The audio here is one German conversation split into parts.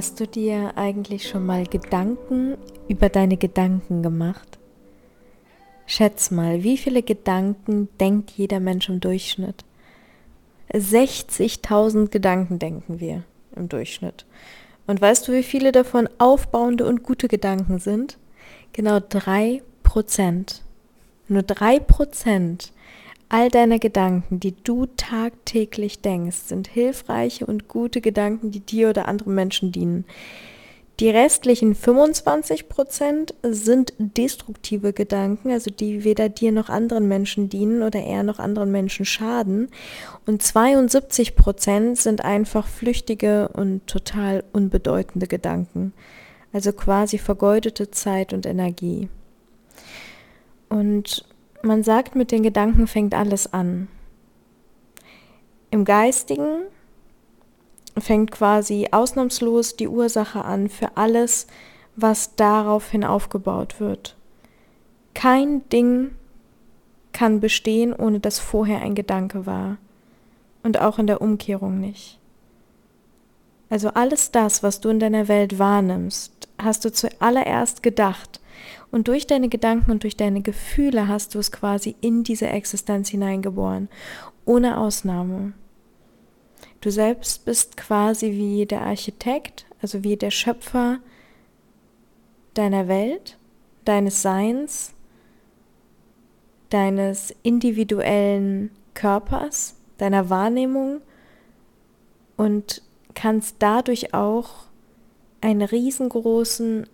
Hast du dir eigentlich schon mal Gedanken über deine Gedanken gemacht? Schätz mal, wie viele Gedanken denkt jeder Mensch im Durchschnitt? 60.000 Gedanken denken wir im Durchschnitt. Und weißt du, wie viele davon aufbauende und gute Gedanken sind? Genau drei Prozent. Nur drei Prozent All deine Gedanken, die du tagtäglich denkst, sind hilfreiche und gute Gedanken, die dir oder anderen Menschen dienen. Die restlichen 25 Prozent sind destruktive Gedanken, also die weder dir noch anderen Menschen dienen oder eher noch anderen Menschen schaden. Und 72 Prozent sind einfach flüchtige und total unbedeutende Gedanken, also quasi vergeudete Zeit und Energie. Und man sagt, mit den Gedanken fängt alles an. Im Geistigen fängt quasi ausnahmslos die Ursache an für alles, was daraufhin aufgebaut wird. Kein Ding kann bestehen, ohne dass vorher ein Gedanke war. Und auch in der Umkehrung nicht. Also alles das, was du in deiner Welt wahrnimmst, hast du zuallererst gedacht, und durch deine Gedanken und durch deine Gefühle hast du es quasi in diese Existenz hineingeboren, ohne Ausnahme. Du selbst bist quasi wie der Architekt, also wie der Schöpfer deiner Welt, deines Seins, deines individuellen Körpers, deiner Wahrnehmung und kannst dadurch auch einen riesengroßen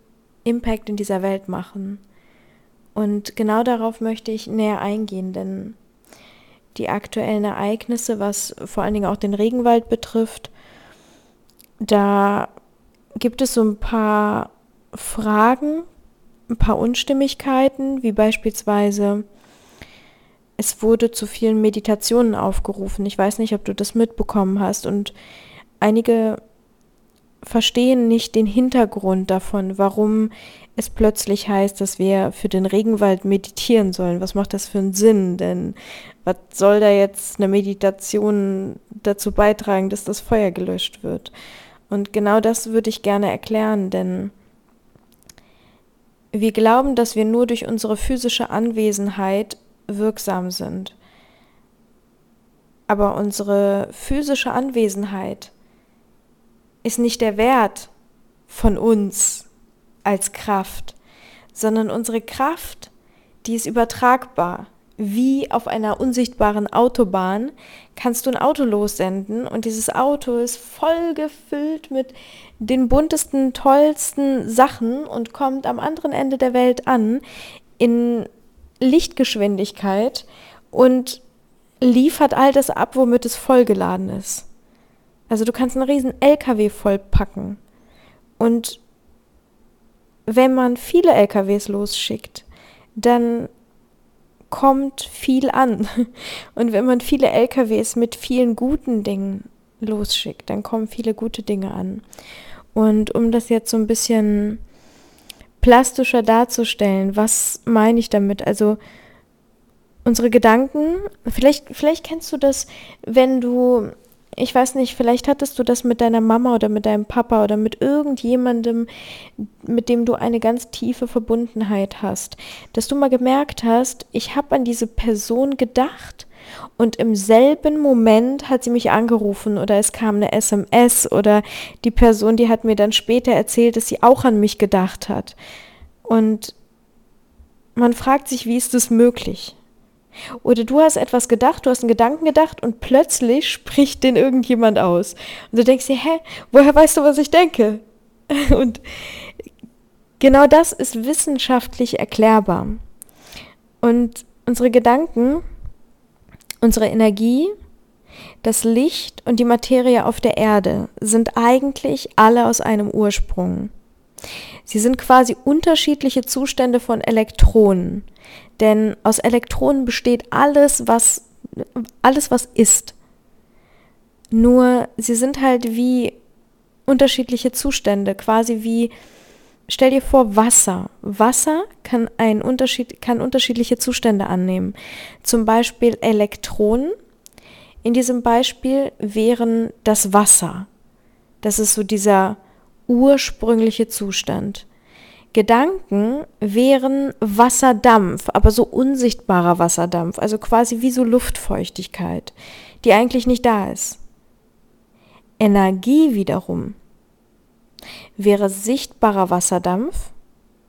Impact in dieser Welt machen. Und genau darauf möchte ich näher eingehen, denn die aktuellen Ereignisse, was vor allen Dingen auch den Regenwald betrifft, da gibt es so ein paar Fragen, ein paar Unstimmigkeiten, wie beispielsweise es wurde zu vielen Meditationen aufgerufen. Ich weiß nicht, ob du das mitbekommen hast und einige verstehen nicht den Hintergrund davon, warum es plötzlich heißt, dass wir für den Regenwald meditieren sollen. Was macht das für einen Sinn? Denn was soll da jetzt eine Meditation dazu beitragen, dass das Feuer gelöscht wird? Und genau das würde ich gerne erklären, denn wir glauben, dass wir nur durch unsere physische Anwesenheit wirksam sind. Aber unsere physische Anwesenheit ist nicht der Wert von uns als Kraft, sondern unsere Kraft, die ist übertragbar. Wie auf einer unsichtbaren Autobahn kannst du ein Auto lossenden und dieses Auto ist voll gefüllt mit den buntesten, tollsten Sachen und kommt am anderen Ende der Welt an in Lichtgeschwindigkeit und liefert all das ab, womit es vollgeladen ist. Also du kannst einen riesen LKW vollpacken. Und wenn man viele LKWs losschickt, dann kommt viel an. Und wenn man viele LKWs mit vielen guten Dingen losschickt, dann kommen viele gute Dinge an. Und um das jetzt so ein bisschen plastischer darzustellen, was meine ich damit? Also unsere Gedanken, vielleicht, vielleicht kennst du das, wenn du ich weiß nicht, vielleicht hattest du das mit deiner Mama oder mit deinem Papa oder mit irgendjemandem, mit dem du eine ganz tiefe Verbundenheit hast, dass du mal gemerkt hast, ich habe an diese Person gedacht und im selben Moment hat sie mich angerufen oder es kam eine SMS oder die Person, die hat mir dann später erzählt, dass sie auch an mich gedacht hat. Und man fragt sich, wie ist das möglich? Oder du hast etwas gedacht, du hast einen Gedanken gedacht und plötzlich spricht den irgendjemand aus. Und du denkst dir, hä, woher weißt du, was ich denke? Und genau das ist wissenschaftlich erklärbar. Und unsere Gedanken, unsere Energie, das Licht und die Materie auf der Erde sind eigentlich alle aus einem Ursprung. Sie sind quasi unterschiedliche Zustände von Elektronen. Denn aus Elektronen besteht alles, was, alles, was ist. Nur sie sind halt wie unterschiedliche Zustände, quasi wie, stell dir vor, Wasser. Wasser kann, ein Unterschied, kann unterschiedliche Zustände annehmen. Zum Beispiel Elektronen. In diesem Beispiel wären das Wasser. Das ist so dieser ursprüngliche Zustand. Gedanken wären Wasserdampf, aber so unsichtbarer Wasserdampf, also quasi wie so Luftfeuchtigkeit, die eigentlich nicht da ist. Energie wiederum wäre sichtbarer Wasserdampf,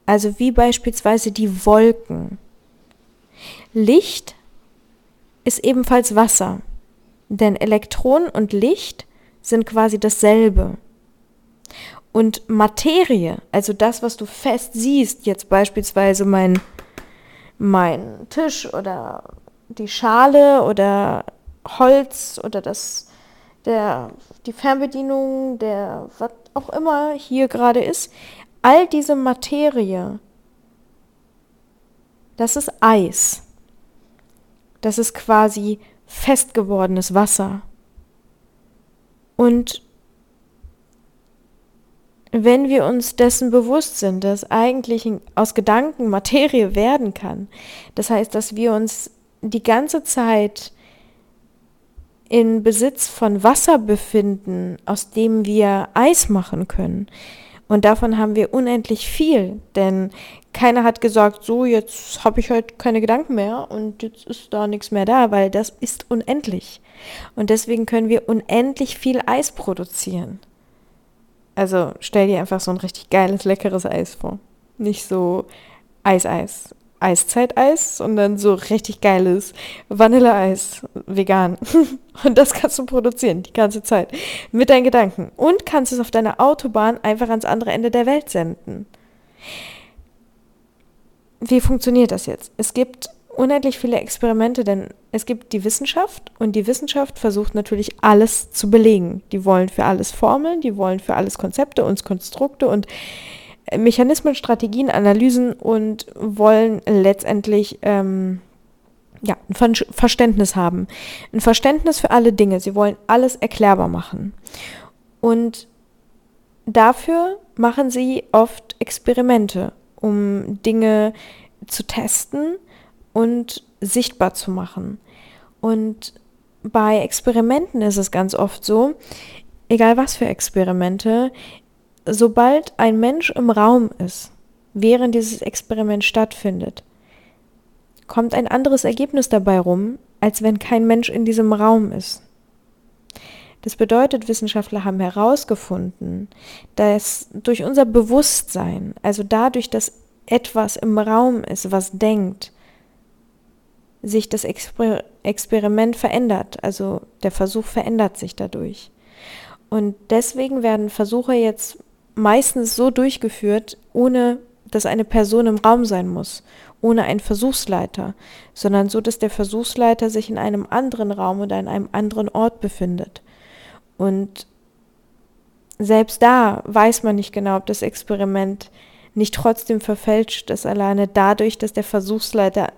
also wie beispielsweise die Wolken. Licht ist ebenfalls Wasser, denn Elektronen und Licht sind quasi dasselbe. Und Materie, also das, was du fest siehst, jetzt beispielsweise mein, mein Tisch oder die Schale oder Holz oder das, der, die Fernbedienung, der, was auch immer hier gerade ist, all diese Materie, das ist Eis. Das ist quasi fest gewordenes Wasser. Und wenn wir uns dessen bewusst sind, dass eigentlich aus Gedanken Materie werden kann, das heißt, dass wir uns die ganze Zeit in Besitz von Wasser befinden, aus dem wir Eis machen können. Und davon haben wir unendlich viel, denn keiner hat gesagt, so jetzt habe ich halt keine Gedanken mehr und jetzt ist da nichts mehr da, weil das ist unendlich. Und deswegen können wir unendlich viel Eis produzieren. Also stell dir einfach so ein richtig geiles, leckeres Eis vor. Nicht so Eis-Eis, Eiszeiteis, sondern so richtig geiles Vanilleeis, vegan. Und das kannst du produzieren die ganze Zeit mit deinen Gedanken. Und kannst es auf deiner Autobahn einfach ans andere Ende der Welt senden. Wie funktioniert das jetzt? Es gibt unendlich viele Experimente, denn es gibt die Wissenschaft und die Wissenschaft versucht natürlich alles zu belegen. Die wollen für alles Formeln, die wollen für alles Konzepte und Konstrukte und Mechanismen, Strategien, Analysen und wollen letztendlich ähm, ja, ein Verständnis haben. Ein Verständnis für alle Dinge. Sie wollen alles erklärbar machen. Und dafür machen sie oft Experimente, um Dinge zu testen und sichtbar zu machen. Und bei Experimenten ist es ganz oft so, egal was für Experimente, sobald ein Mensch im Raum ist, während dieses Experiment stattfindet, kommt ein anderes Ergebnis dabei rum, als wenn kein Mensch in diesem Raum ist. Das bedeutet, Wissenschaftler haben herausgefunden, dass durch unser Bewusstsein, also dadurch, dass etwas im Raum ist, was denkt, sich das Exper Experiment verändert, also der Versuch verändert sich dadurch. Und deswegen werden Versuche jetzt meistens so durchgeführt, ohne dass eine Person im Raum sein muss, ohne einen Versuchsleiter, sondern so, dass der Versuchsleiter sich in einem anderen Raum oder in einem anderen Ort befindet. Und selbst da weiß man nicht genau, ob das Experiment nicht trotzdem verfälscht ist, alleine dadurch, dass der Versuchsleiter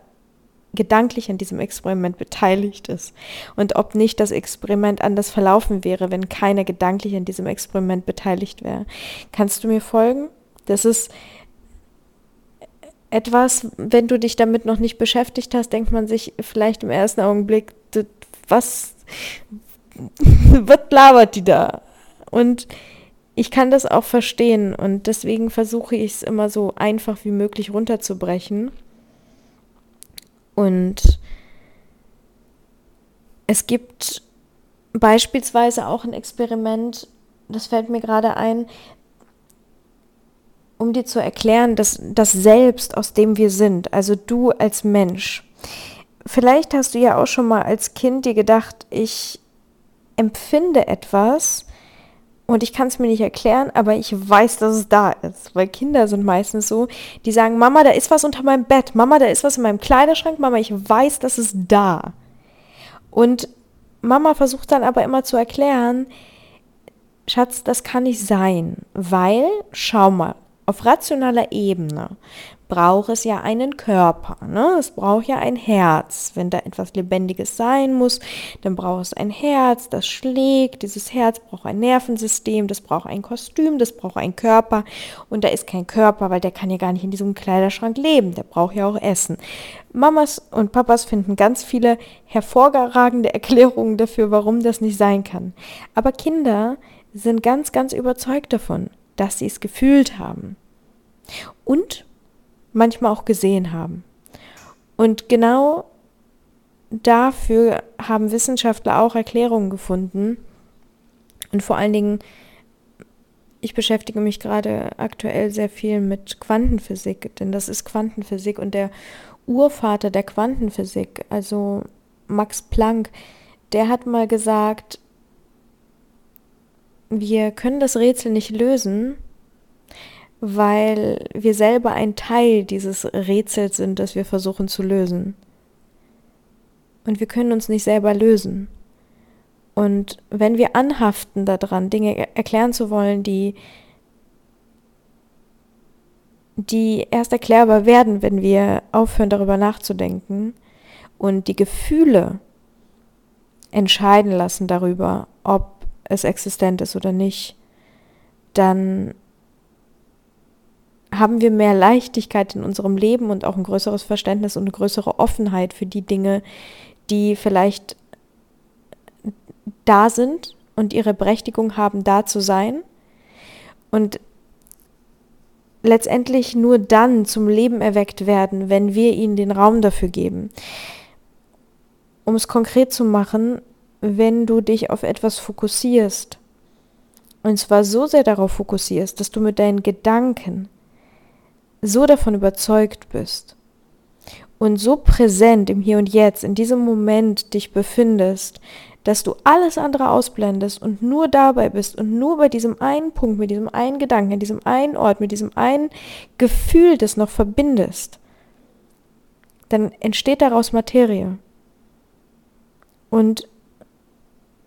gedanklich an diesem Experiment beteiligt ist und ob nicht das Experiment anders verlaufen wäre, wenn keiner gedanklich an diesem Experiment beteiligt wäre. Kannst du mir folgen? Das ist etwas, wenn du dich damit noch nicht beschäftigt hast, denkt man sich vielleicht im ersten Augenblick, was, was labert die da? Und ich kann das auch verstehen und deswegen versuche ich es immer so einfach wie möglich runterzubrechen und es gibt beispielsweise auch ein Experiment, das fällt mir gerade ein, um dir zu erklären, dass das Selbst, aus dem wir sind, also du als Mensch. Vielleicht hast du ja auch schon mal als Kind dir gedacht, ich empfinde etwas, und ich kann es mir nicht erklären, aber ich weiß, dass es da ist. Weil Kinder sind meistens so, die sagen, Mama, da ist was unter meinem Bett, Mama, da ist was in meinem Kleiderschrank, Mama, ich weiß, dass es da. Und Mama versucht dann aber immer zu erklären, Schatz, das kann nicht sein, weil, schau mal, auf rationaler Ebene braucht es ja einen Körper. Ne? Es braucht ja ein Herz. Wenn da etwas Lebendiges sein muss, dann braucht es ein Herz, das schlägt. Dieses Herz braucht ein Nervensystem, das braucht ein Kostüm, das braucht einen Körper. Und da ist kein Körper, weil der kann ja gar nicht in diesem Kleiderschrank leben. Der braucht ja auch Essen. Mamas und Papas finden ganz viele hervorragende Erklärungen dafür, warum das nicht sein kann. Aber Kinder sind ganz, ganz überzeugt davon dass sie es gefühlt haben und manchmal auch gesehen haben. Und genau dafür haben Wissenschaftler auch Erklärungen gefunden. Und vor allen Dingen, ich beschäftige mich gerade aktuell sehr viel mit Quantenphysik, denn das ist Quantenphysik und der Urvater der Quantenphysik, also Max Planck, der hat mal gesagt, wir können das Rätsel nicht lösen, weil wir selber ein Teil dieses Rätsels sind, das wir versuchen zu lösen. Und wir können uns nicht selber lösen. Und wenn wir anhaften daran, Dinge erklären zu wollen, die, die erst erklärbar werden, wenn wir aufhören darüber nachzudenken und die Gefühle entscheiden lassen darüber, ob es existent ist oder nicht, dann haben wir mehr Leichtigkeit in unserem Leben und auch ein größeres Verständnis und eine größere Offenheit für die Dinge, die vielleicht da sind und ihre Berechtigung haben, da zu sein. Und letztendlich nur dann zum Leben erweckt werden, wenn wir ihnen den Raum dafür geben. Um es konkret zu machen, wenn du dich auf etwas fokussierst, und zwar so sehr darauf fokussierst, dass du mit deinen Gedanken so davon überzeugt bist und so präsent im Hier und Jetzt, in diesem Moment dich befindest, dass du alles andere ausblendest und nur dabei bist und nur bei diesem einen Punkt, mit diesem einen Gedanken, in diesem einen Ort, mit diesem einen Gefühl, das noch verbindest, dann entsteht daraus Materie. Und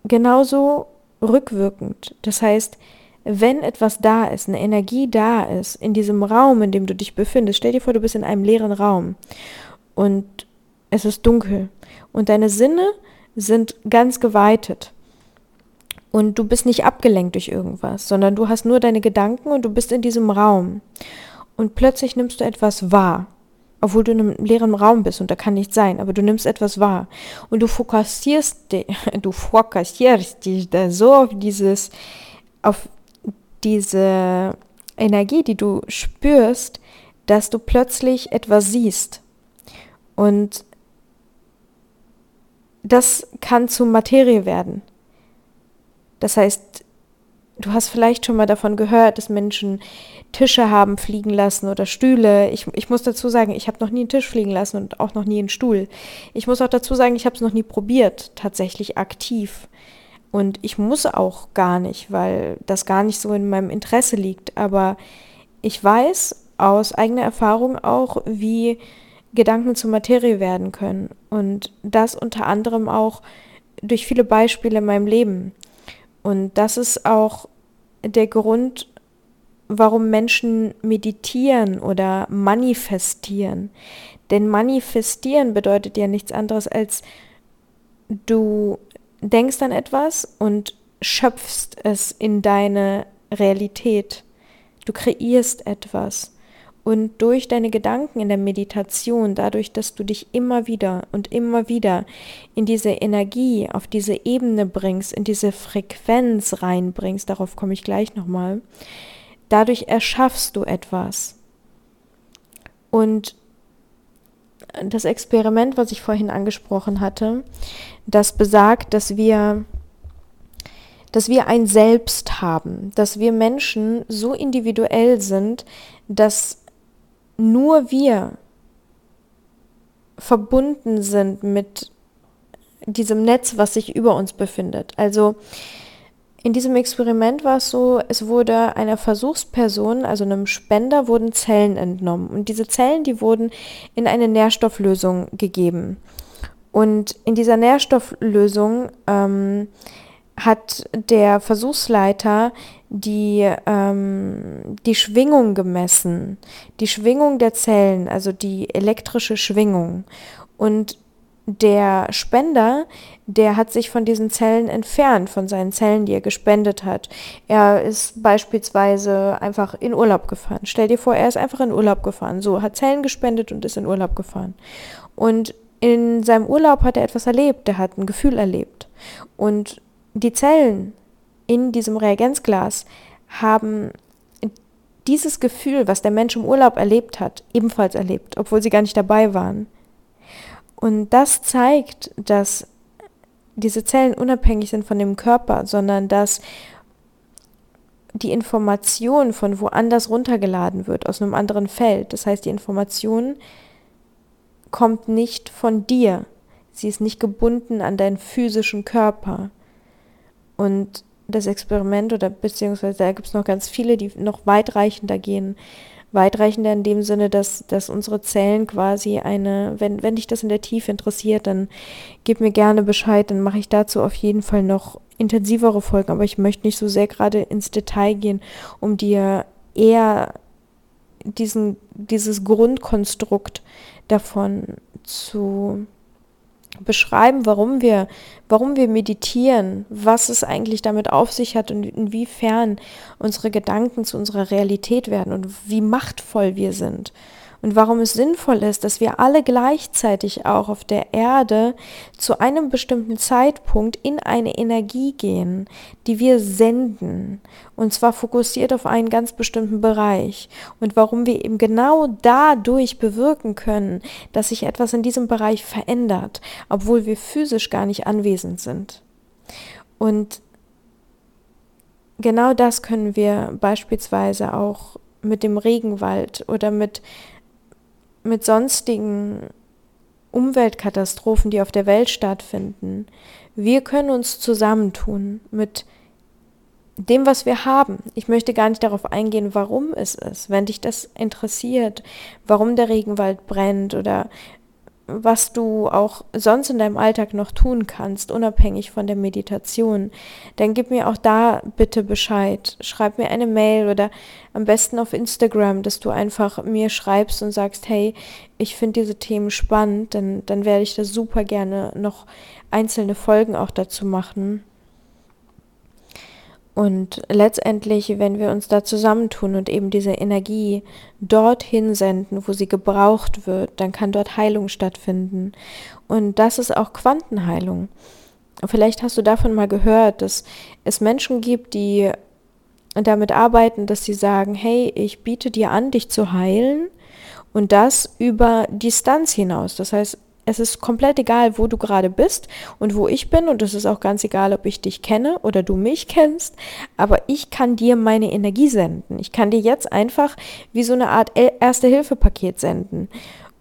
genauso rückwirkend. Das heißt, wenn etwas da ist, eine Energie da ist, in diesem Raum, in dem du dich befindest, stell dir vor, du bist in einem leeren Raum und es ist dunkel und deine Sinne sind ganz geweitet und du bist nicht abgelenkt durch irgendwas, sondern du hast nur deine Gedanken und du bist in diesem Raum und plötzlich nimmst du etwas wahr, obwohl du in einem leeren Raum bist und da kann nichts sein, aber du nimmst etwas wahr und du fokussierst dich, du fokussierst dich da so auf dieses, auf diese Energie, die du spürst, dass du plötzlich etwas siehst. Und das kann zu Materie werden. Das heißt, du hast vielleicht schon mal davon gehört, dass Menschen Tische haben fliegen lassen oder Stühle. Ich, ich muss dazu sagen, ich habe noch nie einen Tisch fliegen lassen und auch noch nie einen Stuhl. Ich muss auch dazu sagen, ich habe es noch nie probiert, tatsächlich aktiv. Und ich muss auch gar nicht, weil das gar nicht so in meinem Interesse liegt. Aber ich weiß aus eigener Erfahrung auch, wie Gedanken zur Materie werden können. Und das unter anderem auch durch viele Beispiele in meinem Leben. Und das ist auch der Grund, warum Menschen meditieren oder manifestieren. Denn manifestieren bedeutet ja nichts anderes als du denkst an etwas und schöpfst es in deine Realität. Du kreierst etwas. Und durch deine Gedanken in der Meditation, dadurch, dass du dich immer wieder und immer wieder in diese Energie, auf diese Ebene bringst, in diese Frequenz reinbringst, darauf komme ich gleich nochmal, dadurch erschaffst du etwas. Und das Experiment, was ich vorhin angesprochen hatte, das besagt, dass wir dass wir ein Selbst haben, dass wir Menschen so individuell sind, dass nur wir verbunden sind mit diesem Netz, was sich über uns befindet. Also in diesem Experiment war es so, es wurde einer Versuchsperson, also einem Spender, wurden Zellen entnommen. Und diese Zellen, die wurden in eine Nährstofflösung gegeben. Und in dieser Nährstofflösung ähm, hat der Versuchsleiter die, ähm, die Schwingung gemessen, die Schwingung der Zellen, also die elektrische Schwingung. Und der Spender, der hat sich von diesen Zellen entfernt, von seinen Zellen, die er gespendet hat. Er ist beispielsweise einfach in Urlaub gefahren. Stell dir vor, er ist einfach in Urlaub gefahren. So, hat Zellen gespendet und ist in Urlaub gefahren. Und in seinem Urlaub hat er etwas erlebt, er hat ein Gefühl erlebt. Und die Zellen in diesem Reagenzglas haben dieses Gefühl, was der Mensch im Urlaub erlebt hat, ebenfalls erlebt, obwohl sie gar nicht dabei waren. Und das zeigt, dass diese Zellen unabhängig sind von dem Körper, sondern dass die Information von woanders runtergeladen wird, aus einem anderen Feld. Das heißt, die Information kommt nicht von dir. Sie ist nicht gebunden an deinen physischen Körper. Und das Experiment oder beziehungsweise da gibt es noch ganz viele, die noch weitreichender gehen. Weitreichender in dem Sinne, dass, dass unsere Zellen quasi eine, wenn, wenn dich das in der Tiefe interessiert, dann gib mir gerne Bescheid, dann mache ich dazu auf jeden Fall noch intensivere Folgen, aber ich möchte nicht so sehr gerade ins Detail gehen, um dir eher diesen, dieses Grundkonstrukt davon zu beschreiben, warum wir, warum wir meditieren, was es eigentlich damit auf sich hat und inwiefern unsere Gedanken zu unserer Realität werden und wie machtvoll wir sind und warum es sinnvoll ist, dass wir alle gleichzeitig auch auf der Erde zu einem bestimmten Zeitpunkt in eine Energie gehen, die wir senden, und zwar fokussiert auf einen ganz bestimmten Bereich und warum wir eben genau dadurch bewirken können, dass sich etwas in diesem Bereich verändert, obwohl wir physisch gar nicht anwesend sind. Und genau das können wir beispielsweise auch mit dem Regenwald oder mit mit sonstigen Umweltkatastrophen, die auf der Welt stattfinden. Wir können uns zusammentun mit dem, was wir haben. Ich möchte gar nicht darauf eingehen, warum es ist. Wenn dich das interessiert, warum der Regenwald brennt oder was du auch sonst in deinem Alltag noch tun kannst, unabhängig von der Meditation, dann gib mir auch da bitte Bescheid. Schreib mir eine Mail oder am besten auf Instagram, dass du einfach mir schreibst und sagst, hey, ich finde diese Themen spannend, dann, dann werde ich da super gerne noch einzelne Folgen auch dazu machen. Und letztendlich, wenn wir uns da zusammentun und eben diese Energie dorthin senden, wo sie gebraucht wird, dann kann dort Heilung stattfinden. Und das ist auch Quantenheilung. Vielleicht hast du davon mal gehört, dass es Menschen gibt, die damit arbeiten, dass sie sagen, hey, ich biete dir an, dich zu heilen und das über Distanz hinaus. Das heißt, es ist komplett egal, wo du gerade bist und wo ich bin. Und es ist auch ganz egal, ob ich dich kenne oder du mich kennst. Aber ich kann dir meine Energie senden. Ich kann dir jetzt einfach wie so eine Art Erste-Hilfe-Paket senden.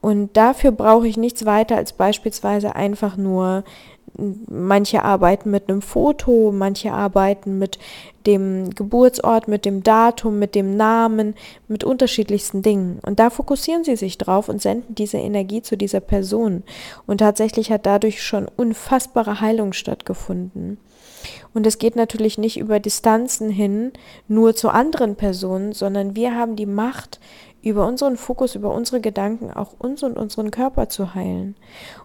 Und dafür brauche ich nichts weiter als beispielsweise einfach nur Manche arbeiten mit einem Foto, manche arbeiten mit dem Geburtsort, mit dem Datum, mit dem Namen, mit unterschiedlichsten Dingen. Und da fokussieren sie sich drauf und senden diese Energie zu dieser Person. Und tatsächlich hat dadurch schon unfassbare Heilung stattgefunden. Und es geht natürlich nicht über Distanzen hin, nur zu anderen Personen, sondern wir haben die Macht, über unseren Fokus, über unsere Gedanken auch uns und unseren Körper zu heilen.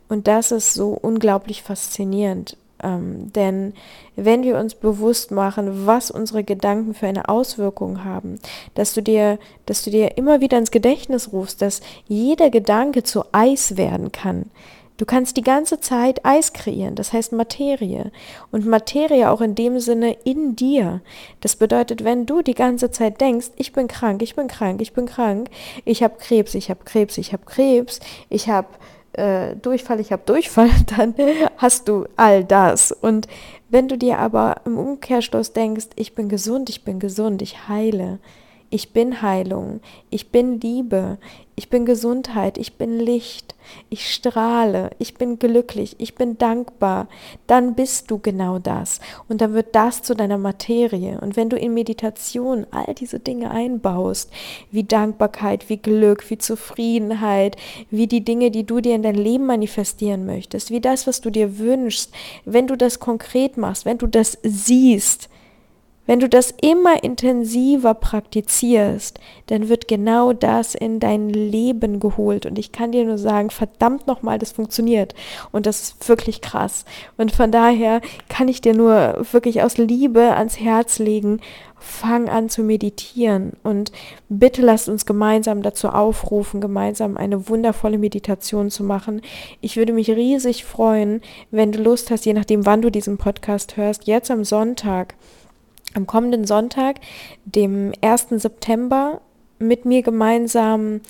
Und das ist so unglaublich faszinierend. Ähm, denn wenn wir uns bewusst machen, was unsere Gedanken für eine Auswirkung haben, dass du dir, dass du dir immer wieder ins Gedächtnis rufst, dass jeder Gedanke zu Eis werden kann, Du kannst die ganze Zeit Eis kreieren, das heißt Materie. Und Materie auch in dem Sinne in dir. Das bedeutet, wenn du die ganze Zeit denkst, ich bin krank, ich bin krank, ich bin krank, ich habe Krebs, ich habe Krebs, ich habe Krebs, ich habe äh, Durchfall, ich habe Durchfall, dann hast du all das. Und wenn du dir aber im Umkehrschluss denkst, ich bin gesund, ich bin gesund, ich heile, ich bin Heilung, ich bin Liebe, ich bin Gesundheit, ich bin Licht, ich strahle, ich bin glücklich, ich bin dankbar, dann bist du genau das. Und dann wird das zu deiner Materie. Und wenn du in Meditation all diese Dinge einbaust, wie Dankbarkeit, wie Glück, wie Zufriedenheit, wie die Dinge, die du dir in dein Leben manifestieren möchtest, wie das, was du dir wünschst, wenn du das konkret machst, wenn du das siehst, wenn du das immer intensiver praktizierst, dann wird genau das in dein Leben geholt. Und ich kann dir nur sagen, verdammt nochmal, das funktioniert. Und das ist wirklich krass. Und von daher kann ich dir nur wirklich aus Liebe ans Herz legen, fang an zu meditieren. Und bitte lasst uns gemeinsam dazu aufrufen, gemeinsam eine wundervolle Meditation zu machen. Ich würde mich riesig freuen, wenn du Lust hast, je nachdem, wann du diesen Podcast hörst, jetzt am Sonntag am kommenden Sonntag, dem 1. September, mit mir gemeinsam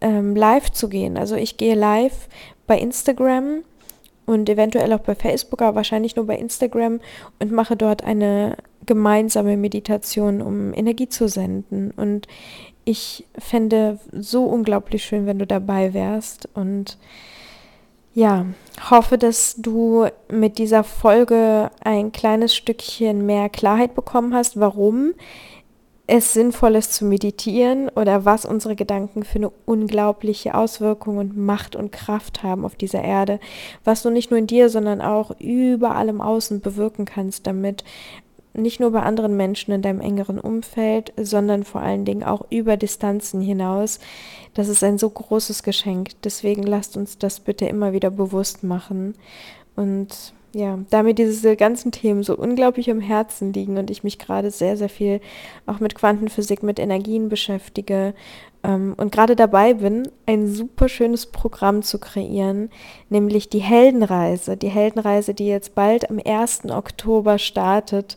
ähm, live zu gehen. Also ich gehe live bei Instagram und eventuell auch bei Facebook, aber wahrscheinlich nur bei Instagram und mache dort eine gemeinsame Meditation, um Energie zu senden. Und ich fände so unglaublich schön, wenn du dabei wärst. Und ja, hoffe, dass du mit dieser Folge ein kleines Stückchen mehr Klarheit bekommen hast, warum es sinnvoll ist zu meditieren oder was unsere Gedanken für eine unglaubliche Auswirkung und Macht und Kraft haben auf dieser Erde, was du nicht nur in dir, sondern auch überall im Außen bewirken kannst damit, nicht nur bei anderen Menschen in deinem engeren Umfeld, sondern vor allen Dingen auch über Distanzen hinaus. Das ist ein so großes Geschenk. Deswegen lasst uns das bitte immer wieder bewusst machen und ja, da mir diese ganzen Themen so unglaublich am Herzen liegen und ich mich gerade sehr, sehr viel auch mit Quantenphysik, mit Energien beschäftige ähm, und gerade dabei bin, ein super schönes Programm zu kreieren, nämlich die Heldenreise. Die Heldenreise, die jetzt bald am 1. Oktober startet.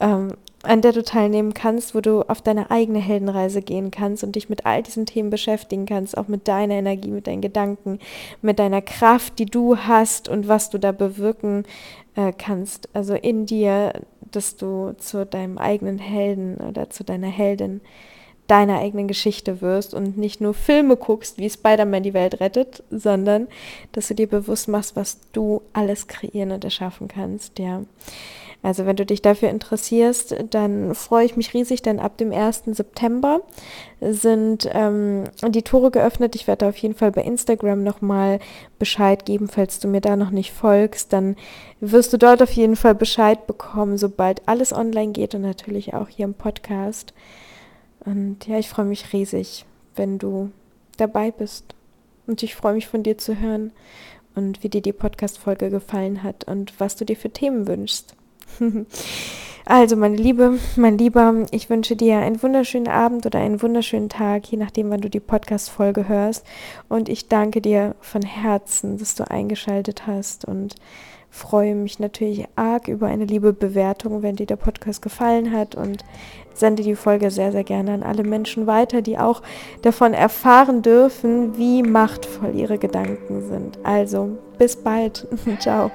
Ähm, an der du teilnehmen kannst, wo du auf deine eigene Heldenreise gehen kannst und dich mit all diesen Themen beschäftigen kannst, auch mit deiner Energie, mit deinen Gedanken, mit deiner Kraft, die du hast und was du da bewirken äh, kannst. Also in dir, dass du zu deinem eigenen Helden oder zu deiner Heldin deiner eigenen Geschichte wirst und nicht nur Filme guckst, wie Spider-Man die Welt rettet, sondern dass du dir bewusst machst, was du alles kreieren und erschaffen kannst, ja. Also wenn du dich dafür interessierst, dann freue ich mich riesig, denn ab dem 1. September sind ähm, die Tore geöffnet. Ich werde auf jeden Fall bei Instagram nochmal Bescheid geben, falls du mir da noch nicht folgst. Dann wirst du dort auf jeden Fall Bescheid bekommen, sobald alles online geht und natürlich auch hier im Podcast. Und ja, ich freue mich riesig, wenn du dabei bist. Und ich freue mich von dir zu hören und wie dir die Podcast-Folge gefallen hat und was du dir für Themen wünschst. Also, meine Liebe, mein Lieber, ich wünsche dir einen wunderschönen Abend oder einen wunderschönen Tag, je nachdem, wann du die Podcast-Folge hörst. Und ich danke dir von Herzen, dass du eingeschaltet hast und freue mich natürlich arg über eine liebe Bewertung, wenn dir der Podcast gefallen hat und sende die Folge sehr, sehr gerne an alle Menschen weiter, die auch davon erfahren dürfen, wie machtvoll ihre Gedanken sind. Also, bis bald. Ciao.